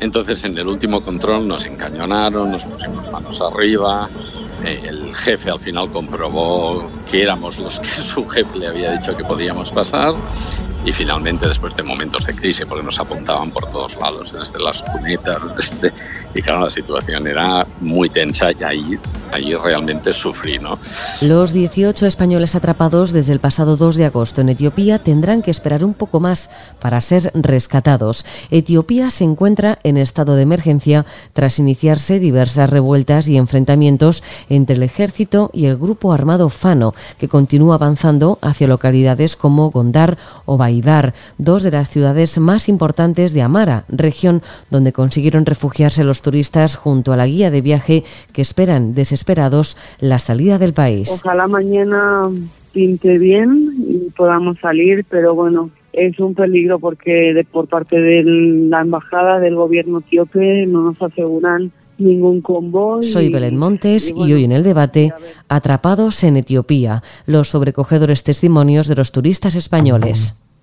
Entonces en el último control nos encañonaron, nos pusimos manos arriba, eh, el jefe al final comprobó que éramos los que su jefe le había dicho que podíamos pasar y finalmente después de momentos de crisis, porque nos apuntaban por todos lados, desde las cunetas, desde, y claro, la situación era muy tensa y ahí, ahí realmente sufrí. ¿no? Los 18 españoles atrapados desde el pasado 2 de agosto en Etiopía tendrán que esperar un poco más para ser rescatados. Etiopía se encuentra en estado de emergencia tras iniciarse diversas revueltas y enfrentamientos entre el ejército y el grupo armado Fano, que continúa avanzando hacia localidades como Gondar o Bahía dos de las ciudades más importantes de Amara, región donde consiguieron refugiarse los turistas junto a la guía de viaje que esperan desesperados la salida del país. Ojalá mañana pinte bien y podamos salir, pero bueno, es un peligro porque de, por parte de la embajada del gobierno etíope no nos aseguran ningún convoy. Soy Belén Montes y, hoy en el debate, atrapados en Etiopía, los sobrecogedores testimonios de los turistas españoles.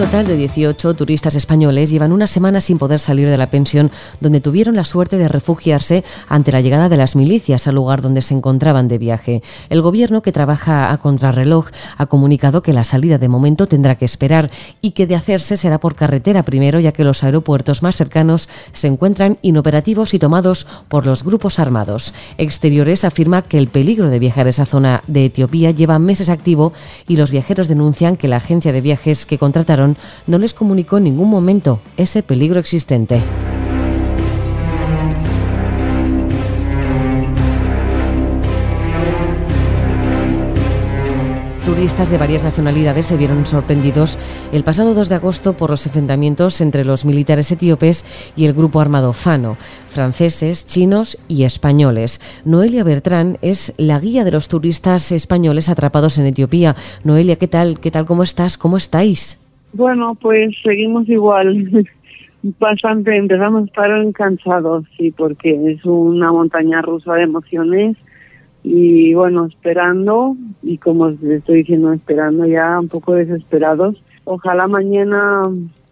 Total de 18 turistas españoles llevan una semana sin poder salir de la pensión donde tuvieron la suerte de refugiarse ante la llegada de las milicias al lugar donde se encontraban de viaje. El gobierno, que trabaja a contrarreloj, ha comunicado que la salida de momento tendrá que esperar y que de hacerse será por carretera primero, ya que los aeropuertos más cercanos se encuentran inoperativos y tomados por los grupos armados. Exteriores afirma que el peligro de viajar a esa zona de Etiopía lleva meses activo y los viajeros denuncian que la agencia de viajes que contrataron no les comunicó en ningún momento ese peligro existente. turistas de varias nacionalidades se vieron sorprendidos el pasado 2 de agosto por los enfrentamientos entre los militares etíopes y el grupo armado Fano, franceses, chinos y españoles. Noelia Bertrán es la guía de los turistas españoles atrapados en Etiopía. Noelia, ¿qué tal? ¿Qué tal? ¿Cómo estás? ¿Cómo estáis? Bueno, pues seguimos igual. Bastante, empezamos a estar cansados, sí, porque es una montaña rusa de emociones y bueno, esperando y como estoy diciendo, esperando ya un poco desesperados. Ojalá mañana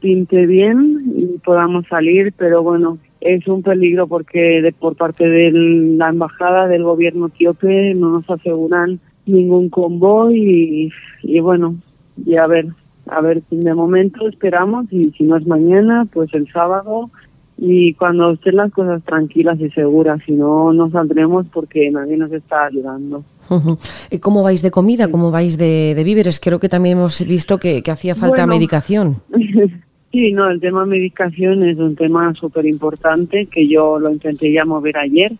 pinte bien y podamos salir, pero bueno, es un peligro porque de, por parte de la embajada del gobierno etíope no nos aseguran ningún convoy y, y bueno, y a ver, a ver, de momento esperamos y si no es mañana, pues el sábado y cuando estén las cosas tranquilas y seguras, si no, no saldremos porque nadie nos está ayudando. ¿Y ¿Cómo vais de comida? ¿Cómo vais de, víveres? Creo que también hemos visto que, hacía falta medicación. sí, no, el tema medicación es un tema súper importante que yo lo intenté ya mover ayer,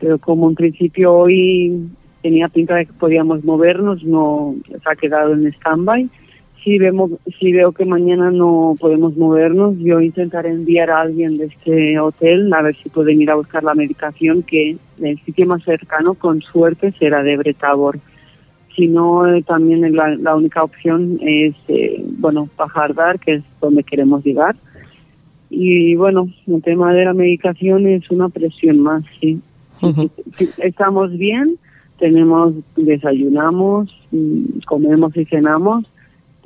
pero como en principio hoy tenía pinta de que podíamos movernos, no se ha quedado en stand-by si vemos si veo que mañana no podemos movernos. Yo intentaré enviar a alguien de este hotel a ver si pueden ir a buscar la medicación que el sitio más cercano con suerte será de Bretabor si no eh, también la, única opción es eh, bueno Pajardar que es donde queremos llegar. Y bueno el tema de la medicación es una presión más sí estamos bien tenemos desayunamos mm, comemos y cenamos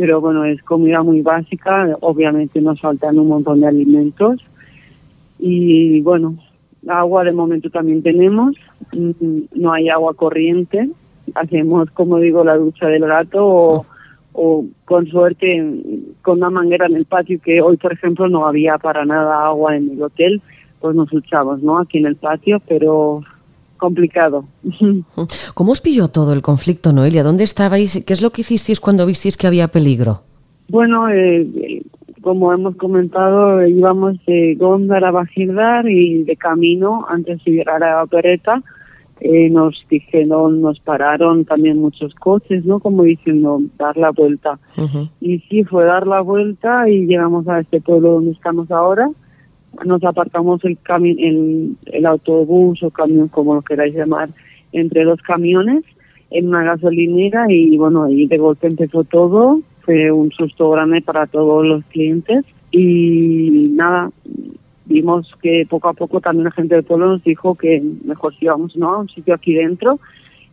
pero bueno, es comida muy básica, obviamente nos faltan un montón de alimentos y bueno, agua de momento también tenemos, mm, no hay agua corriente, hacemos como digo la ducha del gato o, con suerte con una manguera en el patio que hoy por ejemplo no había para nada agua en el hotel, pues nos duchamos, ¿no? Aquí en el patio, pero complicado. ¿Cómo os pilló todo el conflicto, Noelia? ¿Dónde estabais? ¿Qué es lo que hicisteis cuando visteis que había peligro? Bueno, eh, como hemos comentado, íbamos de Gondar a Bajirdar y de camino, antes de llegar a Opereta, eh, nos dijeron, nos pararon también muchos coches, ¿no? Como diciendo, dar la vuelta. Y sí, fue dar la vuelta y llegamos a este pueblo donde estamos ahora nos apartamos el, el, el autobús o camión, como lo queráis llamar, entre dos camiones en una gasolinera y bueno, ahí de golpe empezó todo, fue un susto grande para todos los clientes. Y nada, vimos que poco a poco también la gente del pueblo nos dijo que mejor si íbamos ¿no? a un sitio aquí dentro.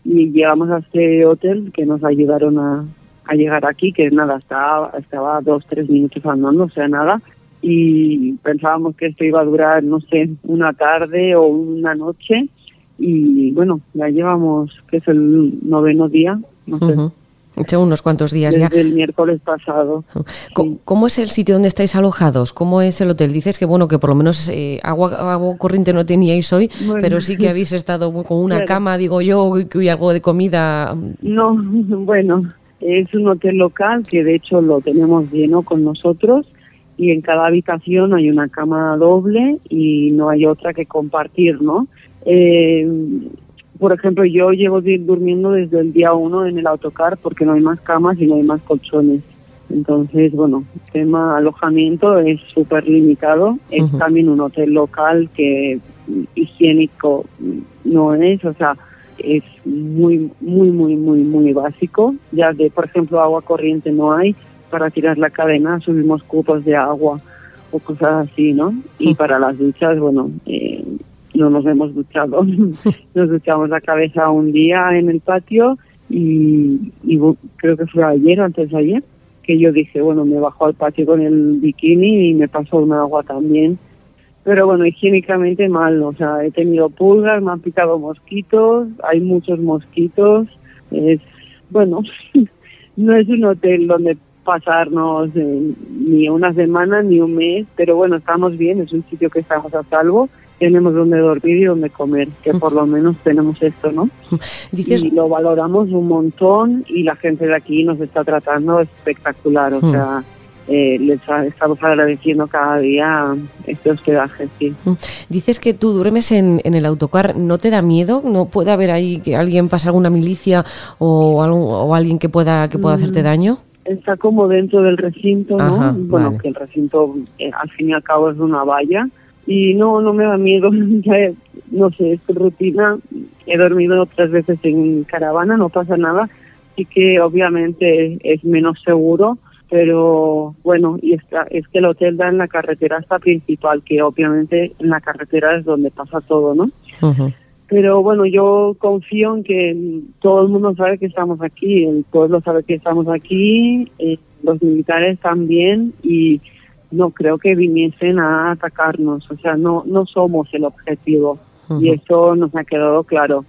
Y llegamos a este hotel que nos ayudaron a, a llegar aquí, que nada, estaba, estaba dos, tres minutos andando, o sea, nada, y pensábamos que esto iba a durar, no sé, una tarde o una noche, y bueno, ya llevamos, que es el noveno día, no sé. unos cuantos días Desde ya. el miércoles pasado. ¿Cómo, es el sitio donde estáis alojados? ¿Cómo es el hotel? Dices que bueno que por lo menos eh, agua, agua corriente no teníais hoy, pero sí que habéis estado con una cama, digo yo, y algo de comida. No, bueno, es un hotel local que de hecho lo tenemos lleno con nosotros y en cada habitación hay una cama doble y no hay otra que compartir, ¿no? Eh, por ejemplo, yo llevo durmiendo desde el día uno en el autocar porque no hay más camas y no hay más colchones. Entonces, bueno, el tema alojamiento es súper limitado. Es también un hotel local que higiénico no es, o sea, es muy, muy, muy, muy, muy básico. Ya de, por ejemplo, agua corriente no hay. Para tirar la cadena subimos cupos de agua o cosas así, ¿no? Y para las duchas, bueno, eh, no nos hemos duchado. nos duchamos la cabeza un día en el patio y, creo que fue ayer o antes de ayer que yo dije, bueno, me bajo al patio con el bikini y me pasó un agua también. Pero bueno, higiénicamente mal, o sea, he tenido pulgas, me han picado mosquitos, hay muchos mosquitos. Es, bueno, no es un hotel donde pasarnos eh, ni una semana ni un mes, pero bueno, estamos bien, es un sitio que estamos a salvo tenemos donde dormir y donde comer, que por lo menos tenemos esto, ¿no? Y lo valoramos un montón y la gente de aquí nos está tratando espectacular, o sea, eh, les estamos agradeciendo cada día este hospedaje, sí. Dices que tú duermes en, en, el autocar, ¿no te da miedo? ¿No puede haber ahí que alguien pase alguna milicia o, o alguien que pueda, que pueda hacerte mm, daño? Está como dentro del recinto, ¿no? bueno, que el recinto eh, al fin y al cabo es una valla. Y no, no me da miedo, no sé, es rutina, he dormido otras veces en caravana, no pasa nada, y que obviamente es menos seguro, pero bueno, y está, es que el hotel da en la carretera hasta principal, que obviamente en la carretera es donde pasa todo, ¿no? Pero bueno, yo confío en que todo el mundo sabe que estamos aquí, el pueblo sabe que estamos aquí, eh, los militares también, y no creo que viniesen a atacarnos, o sea, no, no somos el objetivo y eso nos ha quedado claro.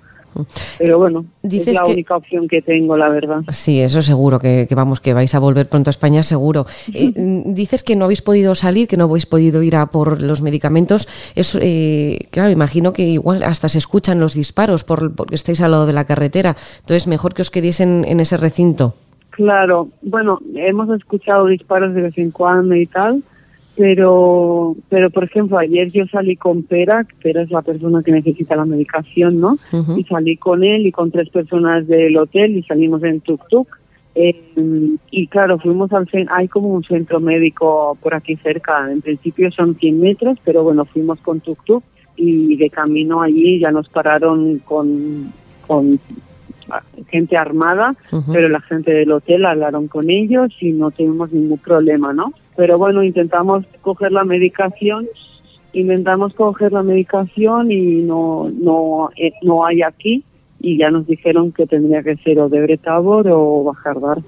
Pero bueno, es la única opción que tengo, la verdad. Sí, eso seguro, que, vamos, que vais a volver pronto a España, seguro. Eh, dices que no habéis podido salir, que no habéis podido ir a por los medicamentos. Es, eh, claro, imagino que igual hasta se escuchan los disparos por, porque estáis al lado de la carretera. Entonces, mejor que os quedéis en, en ese recinto. Claro, bueno, hemos escuchado disparos de vez en cuando y tal, pero, pero por ejemplo, ayer yo salí con Pera, Pera es la persona que necesita la medicación, ¿no? Y salí con él y con tres personas del hotel y salimos en tuk-tuk. Eh, y claro, fuimos al hay como un centro médico por aquí cerca, en principio son 100 metros, pero bueno, fuimos con tuk-tuk y de camino allí ya nos pararon con, con gente armada, pero la gente del hotel hablaron con ellos y no tuvimos ningún problema, ¿no? Pero bueno, intentamos coger la medicación, intentamos coger la medicación y no, no, eh, no hay aquí y ya nos dijeron que tendría que ser o de Bretabor o Bajardar.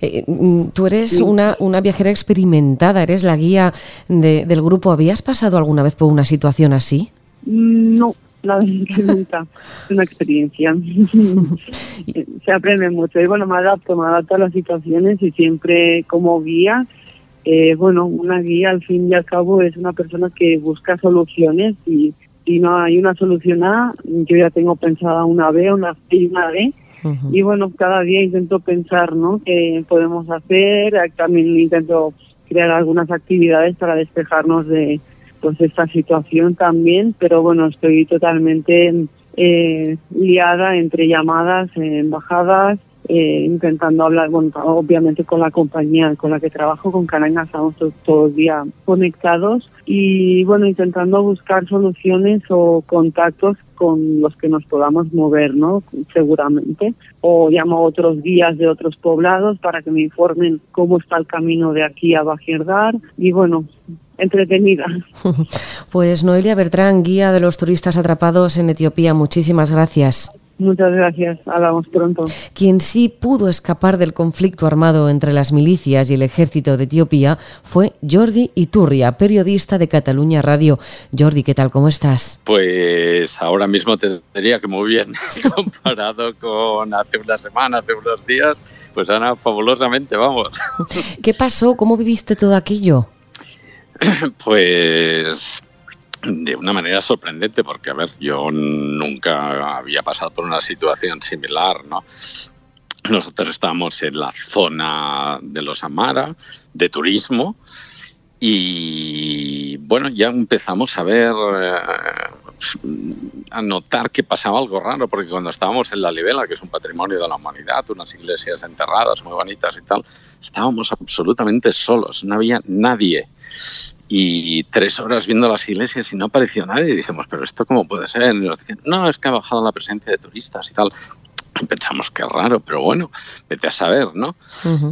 Eh, mm, tú eres una, una viajera experimentada, eres la guía del grupo. ¿Habías pasado alguna vez por una situación así? Mm, no, la nunca. Es una experiencia. Se aprende mucho. Y bueno, me adapto, me adapto a las situaciones y siempre como guía, eh, bueno, una guía al fin y al cabo es una persona que busca soluciones y si no hay una solución A, yo ya tengo pensada una B, una C y una D. Y bueno, cada día intento pensar, ¿no? ¿Qué podemos hacer? También intento crear algunas actividades para despejarnos de, pues esta situación también, pero bueno, estoy totalmente eh, liada entre llamadas, embajadas, eh, intentando hablar, bueno, obviamente con la compañía con la que trabajo, con Caranga, estamos todo, el día conectados y bueno, intentando buscar soluciones o contactos con los que nos podamos mover, ¿no? Seguramente. O llamo a otros guías de otros poblados para que me informen cómo está el camino de aquí a Bajerdar y bueno, entretenida. Pues Noelia Bertrán, guía de los turistas atrapados en Etiopía, muchísimas gracias. Muchas gracias, hablamos pronto. Quien sí pudo escapar del conflicto armado entre las milicias y el ejército de Etiopía fue Jordi Iturria, periodista de Cataluña Radio. Jordi, ¿qué tal? ¿Cómo estás? Pues ahora mismo te diría que muy bien, comparado con hace una semana, hace unos días, pues ahora fabulosamente, vamos. ¿Qué pasó? ¿Cómo viviste todo aquello? Pues de una manera sorprendente, porque, a ver, yo nunca había pasado por una situación similar, ¿no? Nosotros estábamos en la zona de los Amara, de turismo, y bueno, ya empezamos a ver, eh, a notar que pasaba algo raro, porque cuando estábamos en La Libela, que es un patrimonio de la humanidad, unas iglesias enterradas muy bonitas y tal, estábamos absolutamente solos, no había nadie y tres horas viendo las iglesias y no apareció nadie. Y dijimos, pero esto cómo puede ser. Y nos dicen, no, es que ha bajado la presencia de turistas y tal. pensamos que raro, pero bueno, vete a saber, ¿no?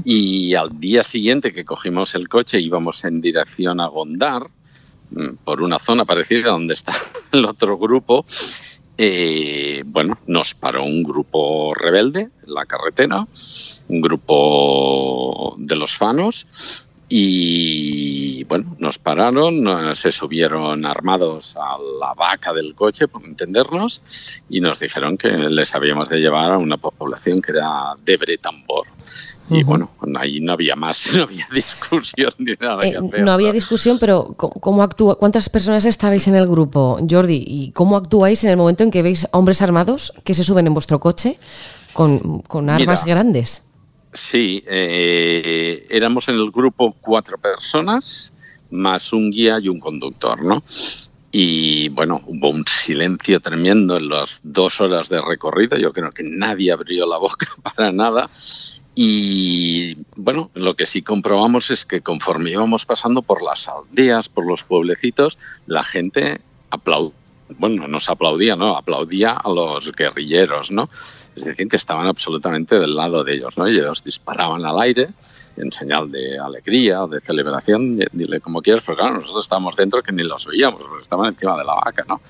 Y al día siguiente que cogimos el coche íbamos en dirección a Gondar, mm, por una zona parecida donde está el otro grupo, eh, bueno, nos paró un grupo rebelde en la carretera, un grupo de los fanos, y bueno, nos pararon, se subieron armados a la vaca del coche, por entendernos, y nos dijeron que les habíamos de llevar a una población que era de Bretambor. Y bueno, ahí no había más, no había discusión ni nada que eh, hacer. No había discusión, pero ¿cómo actúa? ¿cuántas personas estabais en el grupo, Jordi? ¿Y cómo actuáis en el momento en que veis hombres armados que se suben en vuestro coche con, con armas grandes? Sí, eh, éramos en el grupo cuatro personas, más un guía y un conductor, ¿no? Y bueno, hubo un silencio tremendo en las dos horas de recorrido. Yo creo que nadie abrió la boca para nada. Y bueno, lo que sí comprobamos es que conforme íbamos pasando por las aldeas, por los pueblecitos, la gente aplaudía bueno, nos aplaudía, ¿no? Aplaudía a los guerrilleros, ¿no? Es decir, que estaban absolutamente del lado de ellos, ¿no? Y ellos disparaban al aire en señal de alegría de celebración, dile como quieras, pero claro, nosotros estábamos dentro que ni los veíamos, porque estaban encima de la vaca, ¿no?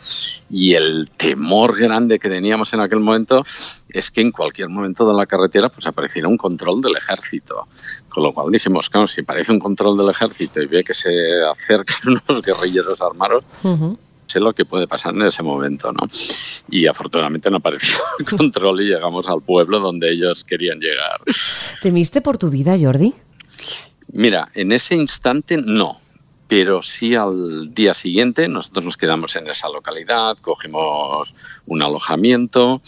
Y el temor grande que teníamos en aquel momento es que en cualquier momento de la carretera pues apareciera un control del ejército. Con lo cual dijimos, claro, si parece un control del ejército y ve que se acercan unos guerrilleros armados, sé lo que puede pasar en ese momento, ¿no? Y afortunadamente no apareció el control y llegamos al pueblo donde ellos querían llegar. ¿Temiste por tu vida, Jordi? Mira, en ese instante no, pero sí al día siguiente nosotros nos quedamos en esa localidad, cogimos un alojamiento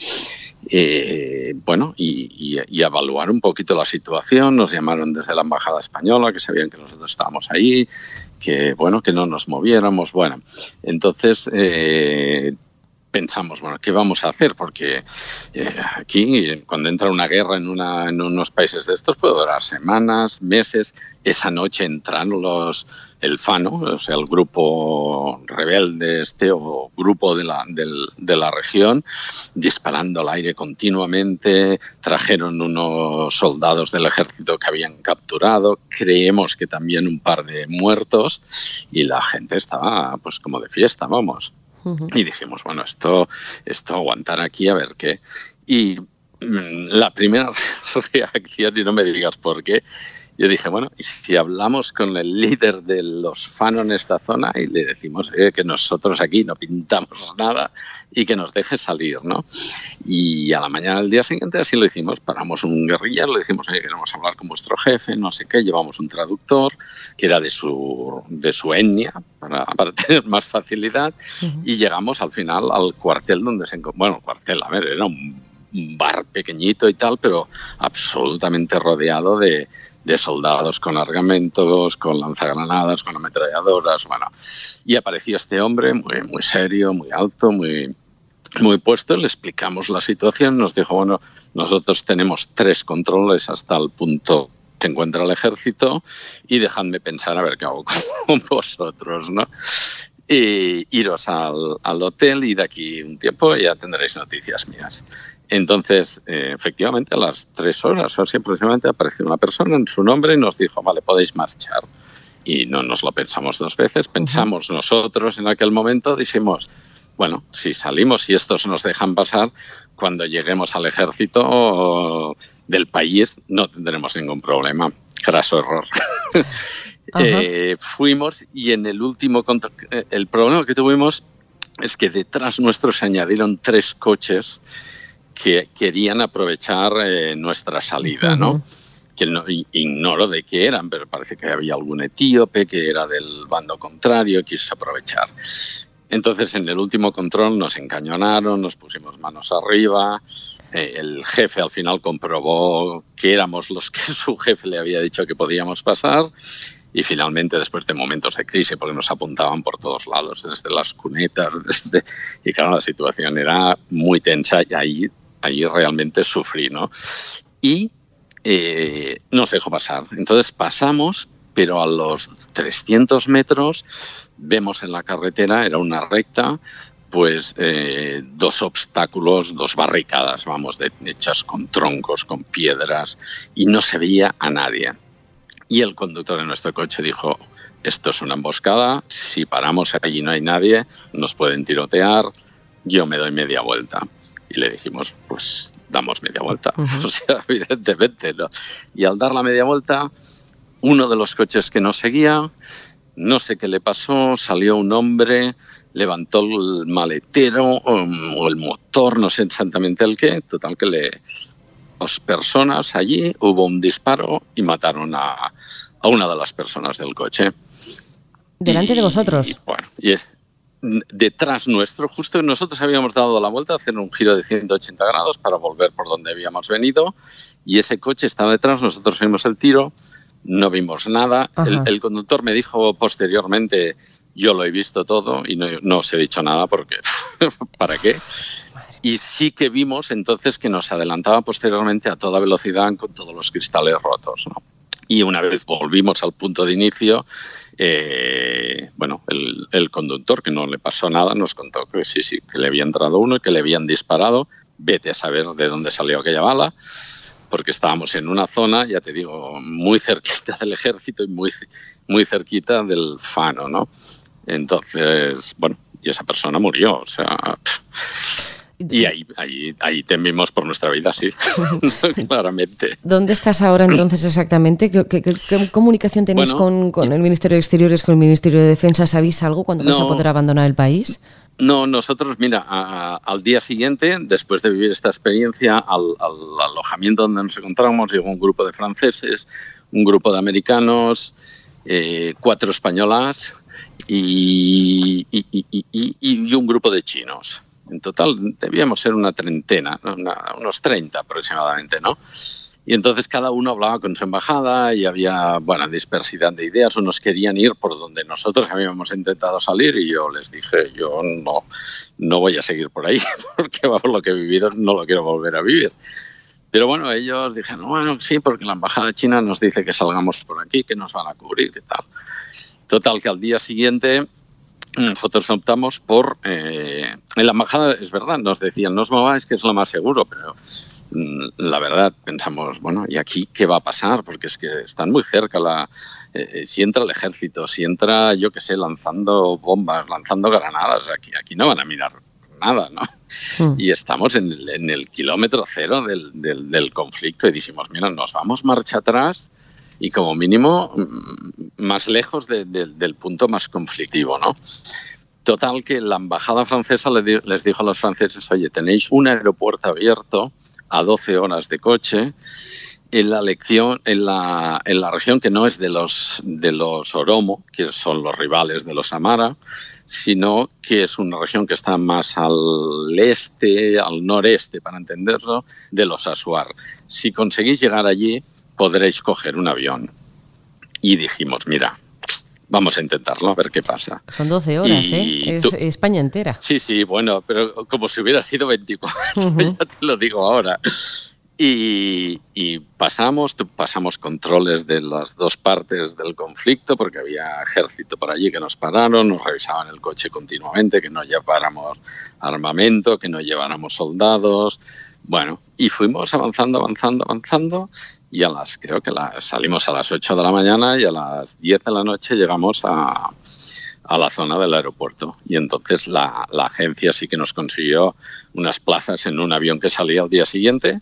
eh, bueno, y, evaluar un poquito la situación. Nos llamaron desde la Embajada Española, que sabían que nosotros estábamos ahí, que, bueno, que no nos moviéramos. Bueno, entonces eh, pensamos, bueno, ¿qué vamos a hacer? Porque eh, aquí, cuando entra una guerra en, una, en unos países de estos, puede durar semanas, meses. Esa noche entran los, el FANO, o sea, el grupo rebelde este o grupo de la, de la región, disparando al aire continuamente. Trajeron unos soldados del ejército que habían capturado. Creemos que también un par de muertos y la gente estaba, pues, como de fiesta, vamos. Y dijimos, bueno, esto, esto aguantar aquí a ver qué. Y mm, la primera reacción, y no me digas por qué, yo dije, bueno, y si hablamos con el líder de los fanos en esta zona y le decimos eh, que nosotros aquí no pintamos nada y que nos deje salir, ¿no? Y a la mañana del día siguiente así lo hicimos, paramos un guerrillero, le decimos, oye, queremos hablar con vuestro jefe, no sé qué, llevamos un traductor que era de su, de su etnia para, para tener más facilidad y llegamos al final al cuartel donde se encontraba, bueno, cuartel, a ver, era un bar pequeñito y tal, pero absolutamente rodeado de, de soldados con argamentos, con lanzagranadas, con ametralladoras, bueno. Y apareció este hombre muy, muy serio, muy alto, muy, muy puesto, le explicamos la situación, nos dijo, bueno, nosotros tenemos tres controles hasta el punto se encuentra el ejército y dejadme pensar a ver qué hago con vosotros, ¿no? Y iros al, al hotel y de aquí un tiempo ya tendréis noticias mías. Entonces, eh, efectivamente, a las tres horas o así aproximadamente apareció una persona en su nombre y nos dijo, vale, podéis marchar. y no nos lo pensamos dos veces. Pensamos nosotros en aquel momento, dijimos, bueno, si salimos y estos nos dejan pasar, cuando lleguemos al ejército del país no tendremos ningún problema. Craso error. eh, fuimos y en el último eh, el problema que tuvimos es que detrás nuestro se añadieron tres coches que querían aprovechar eh, nuestra salida, ¿no? Que no, ignoro de qué eran, pero parece que había algún etíope que era del bando contrario quiso aprovechar. Entonces, en el último control nos encañonaron, nos pusimos manos arriba. Eh, el jefe al final comprobó que éramos los que su jefe le había dicho que podíamos pasar. Y finalmente, después de momentos de crisis, porque nos apuntaban por todos lados, desde las cunetas, desde... y claro, la situación era muy tensa y ahí, ahí realmente sufrí, ¿no? Y eh, nos dejó pasar. Entonces pasamos, pero a los 300 metros vemos en la carretera, era una recta, pues eh, dos obstáculos, dos barricadas, vamos, hechas con troncos, con piedras, y no se veía a nadie. Y el conductor de nuestro coche dijo, esto es una emboscada, si paramos allí no hay nadie, nos pueden tirotear, yo me doy media vuelta. Y le dijimos, pues damos media vuelta. O sea, evidentemente, ¿no? Y al dar la media vuelta, uno de los coches que nos seguía no sé qué le pasó, salió un hombre, levantó el maletero um, o el motor, no sé exactamente el qué, total que le... Dos personas allí, hubo un disparo y mataron a, a una de las personas del coche. ¿Delante de vosotros? Y, bueno, y es detrás nuestro, justo nosotros habíamos dado la vuelta, hacer un giro de 180 grados para volver por donde habíamos venido y ese coche estaba detrás, nosotros vimos el tiro, no vimos nada. El, conductor me dijo posteriormente, yo lo he visto todo y no, os he dicho nada porque, ¿para qué? Y sí que vimos entonces que nos adelantaba posteriormente a toda velocidad con todos los cristales rotos. Y una vez volvimos al punto de inicio, eh, bueno, el, el, conductor, que no le pasó nada, nos contó que sí, sí, que le había entrado uno y que le habían disparado. Vete a saber de dónde salió aquella bala porque estábamos en una zona, ya te digo, muy cerquita del ejército y muy, muy cerquita del Fano, ¿no? Entonces, bueno, y esa persona murió, o sea... Y ahí, ahí, ahí temimos por nuestra vida, sí, claramente. ¿Dónde estás ahora entonces exactamente? ¿Qué, comunicación tenéis con, con, el Ministerio de Exteriores, con el Ministerio de Defensa? ¿Sabéis algo cuando vais a poder abandonar el país? No, nosotros, mira, al día siguiente, después de vivir esta experiencia, al, alojamiento donde nos encontramos, llegó un grupo de franceses, un grupo de americanos, eh, cuatro españolas y, un grupo de chinos. En total debíamos ser una treintena, unos treinta aproximadamente, ¿no? Y entonces cada uno hablaba con su embajada y había, bueno, dispersidad de ideas. Unos querían ir por donde nosotros habíamos intentado salir y yo les dije, yo no, no voy a seguir por ahí porque por lo que he vivido no lo quiero volver a vivir. Pero bueno, ellos dijeron, bueno, sí, porque la embajada china nos dice que salgamos por aquí, que nos van a cubrir y tal. Total, que al día siguiente nosotros optamos por... Eh, en la embajada, es verdad, nos decían, no os mováis, que es lo más seguro, pero Mm, la verdad pensamos, bueno, ¿y aquí qué va a pasar? Porque es que están muy cerca la... Eh, eh, si entra el ejército, si entra, yo qué sé, lanzando bombas, lanzando granadas, aquí, aquí no van a mirar nada, ¿no? Hmm. Y estamos en el, kilómetro cero del, del, conflicto y dijimos, mira, nos vamos marcha atrás y como mínimo mm, más lejos del punto más conflictivo, ¿no? Total que la embajada francesa les dijo a los franceses, oye, tenéis un aeropuerto abierto a 12 horas de coche en la lección en la, en la región que no es de los de los Oromo, que son los rivales de los Amara, sino que es una región que está más al este, al noreste, para entenderlo, de los Asuar. Si conseguís llegar allí, podréis coger un avión. Y dijimos, mira, vamos a intentarlo, a ver qué pasa. Son 12 horas, ¿eh? Es España entera. Sí, sí, bueno, pero como si hubiera sido 24, ya te lo digo ahora. Y, pasamos, pasamos controles de las dos partes del conflicto, porque había ejército por allí que nos pararon, nos revisaban el coche continuamente, que no lleváramos armamento, que no lleváramos soldados. Bueno, y fuimos avanzando, avanzando, avanzando, y a las, creo que la, salimos a las 8 de la mañana y a las 10 de la noche llegamos a, a la zona del aeropuerto. Y entonces la, la, agencia sí que nos consiguió unas plazas en un avión que salía al día siguiente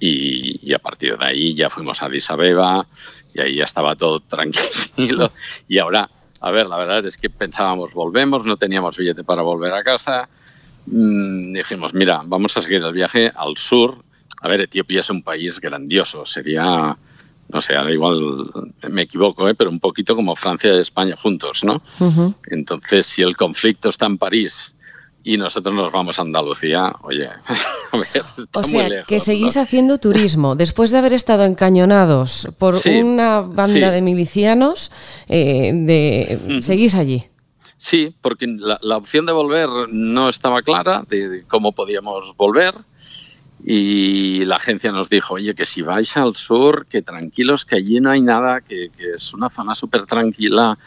y, a partir de ahí ya fuimos a Addis Abeba y ahí ya estaba todo tranquilo. Y ahora, a ver, la verdad es que pensábamos volvemos, no teníamos billete para volver a casa. Mm, dijimos, mira, vamos a seguir el viaje al sur a ver, Etiopía es un país grandioso, sería, no sé, igual me equivoco, ¿eh? pero un poquito como Francia y España juntos, ¿no? Entonces, si el conflicto está en París y nosotros nos vamos a Andalucía, oye, a ver, está o sea, muy lejos, que seguís ¿no? haciendo turismo. Después de haber estado encañonados por Sí, una banda sí. de milicianos, eh, de, seguís allí. Sí, porque la, la opción de volver no estaba clara de, de cómo podíamos volver y la agencia nos dijo, oye, que si vais al sur, que tranquilos, que allí no hay nada, que, es una zona súper tranquila,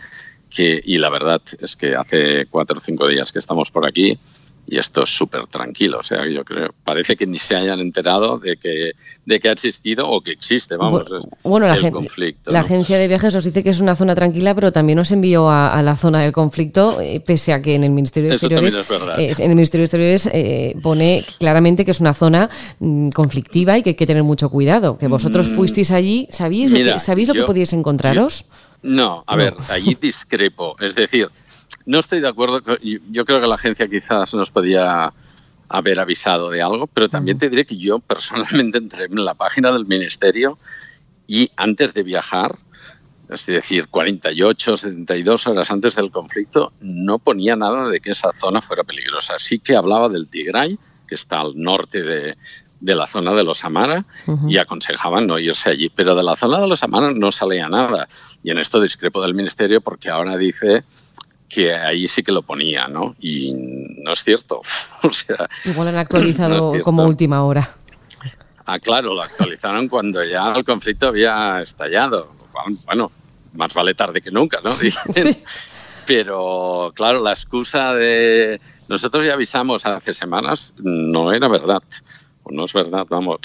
que, y la verdad es que hace cuatro o cinco días que estamos por aquí y esto es súper tranquilo, o sea, yo creo, parece que ni se hayan enterado de que, de que ha existido o que existe, vamos, bueno, la, el gen- conflicto. la ¿no? agencia de viajes os dice que es una zona tranquila, pero también os envió a, a la zona del conflicto, eh, pese a que en el Ministerio de Exteriores, eh, en el Ministerio de Exteriores eh, pone claramente que es una zona mm, conflictiva y que hay que tener mucho cuidado. Que vosotros Mm, fuisteis allí, ¿sabéis lo mira, que, ¿sabéis lo que yo- podíais encontraros? No, a No. ver, allí discrepo. Es decir, no estoy de acuerdo. yo- creo que la agencia quizás nos podía haber avisado de algo, pero también te diré que yo personalmente entré en la página del ministerio y antes de viajar, es decir, 48, 72 horas antes del conflicto, no ponía nada de que esa zona fuera peligrosa. Sí que hablaba del Tigray, que está al norte de, de la zona de los Amara, y aconsejaban no irse allí. Pero de la zona de los Amara no salía nada. Y en esto discrepo del ministerio porque ahora dice que ahí sí que lo ponía, ¿no? Y no es cierto. O sea, Igual han actualizado como última hora. ah, claro, lo actualizaron cuando ya el conflicto había estallado. Bueno, más vale tarde que nunca, ¿no? Sí. Pero claro, la excusa de nosotros ya avisamos hace semanas no era verdad. O no es verdad, vamos.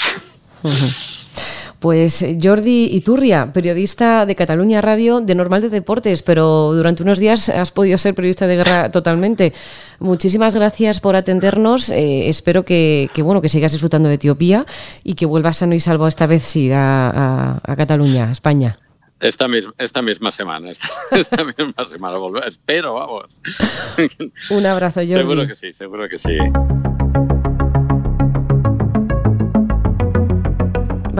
Pues eh, Jordi Iturria, periodista de Cataluña Radio, de Normal de Deportes, pero durante unos días has podido ser periodista de guerra totalmente. Muchísimas gracias por atendernos. eh, espero que, que, bueno que sigas disfrutando de Etiopía y que vuelvas sano y salvo esta vez sí a, a- a Cataluña, a España. Esta misma, esta misma semana, esta, esta misma semana volver. Espero, vamos. Un abrazo, Jordi. Seguro que sí, seguro que sí.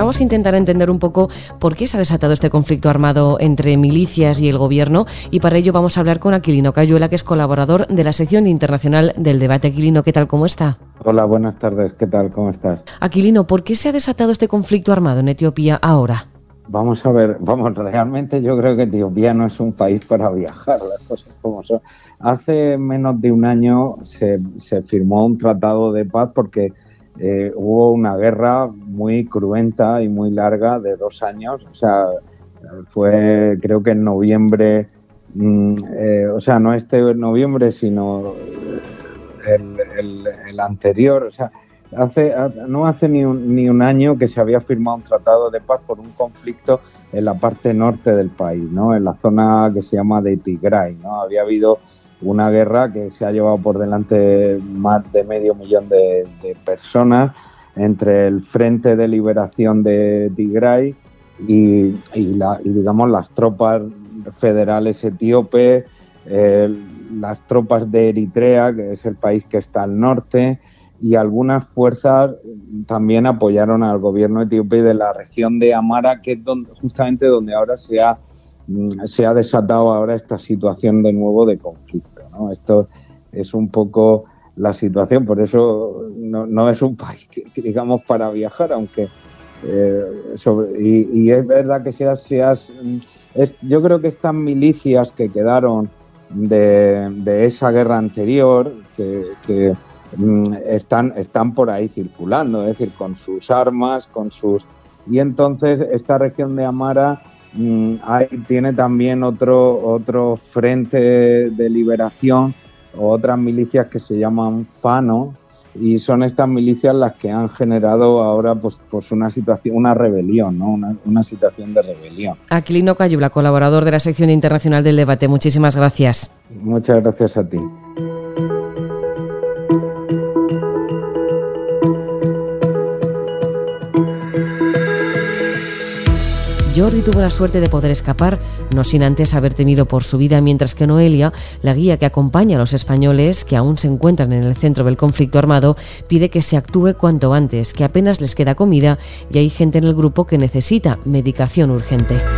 Vamos a intentar entender un poco por qué se ha desatado este conflicto armado entre milicias y el gobierno y para ello vamos a hablar con Aquilino Cayuela, que es colaborador de la sección internacional del debate. Aquilino, ¿qué tal? ¿Cómo está? Hola, buenas tardes. ¿Qué tal? ¿Cómo estás? Aquilino, ¿por qué se ha desatado este conflicto armado en Etiopía ahora? Vamos a ver, vamos, realmente yo creo que Etiopía no es un país para viajar, las cosas como son. Hace menos de un año se, se firmó un tratado de paz porque eh, hubo una guerra muy cruenta y muy larga de dos años. O sea, fue creo que en noviembre, mm, eh, o sea, no este noviembre, sino el, el- el anterior. O sea, hace, no hace ni un, ni un año que se había firmado un tratado de paz por un conflicto en la parte norte del país, ¿no? en la zona que se llama de Tigray. ¿no? Había habido una guerra que se ha llevado por delante más de medio millón de, personas entre el Frente de Liberación de Tigray y, digamos las tropas federales etíopes, las tropas de Eritrea, que es el país que está al norte, y algunas fuerzas también apoyaron al gobierno etíope de la región de Amara, que es donde, justamente donde ahora se ha, se ha desatado ahora esta situación de nuevo de conflicto. ¿no? Esto es un poco la situación, por eso no, es un país, que, digamos, para viajar, aunque... eh, y, es verdad que seas, seas mm, yo creo que estas milicias que quedaron de, esa guerra anterior, que, que, mm, están, están por ahí circulando, es decir, con sus armas, con sus... Y entonces esta región de Amara mm, hay- tiene también otro, otro frente de liberación o otras milicias que se llaman Fano, y son estas milicias las que han generado ahora pues, pues una situación, una rebelión, ¿no? una, una situación de rebelión. Aquilino Cayula, colaborador de la sección internacional del debate, muchísimas gracias. Muchas gracias a ti. Jordi tuvo la suerte de poder escapar, no sin antes haber temido por su vida, mientras que Noelia, la guía que acompaña a los españoles que aún se encuentran en el centro del conflicto armado, pide que se actúe cuanto antes, que apenas les queda comida y hay gente en el grupo que necesita medicación urgente.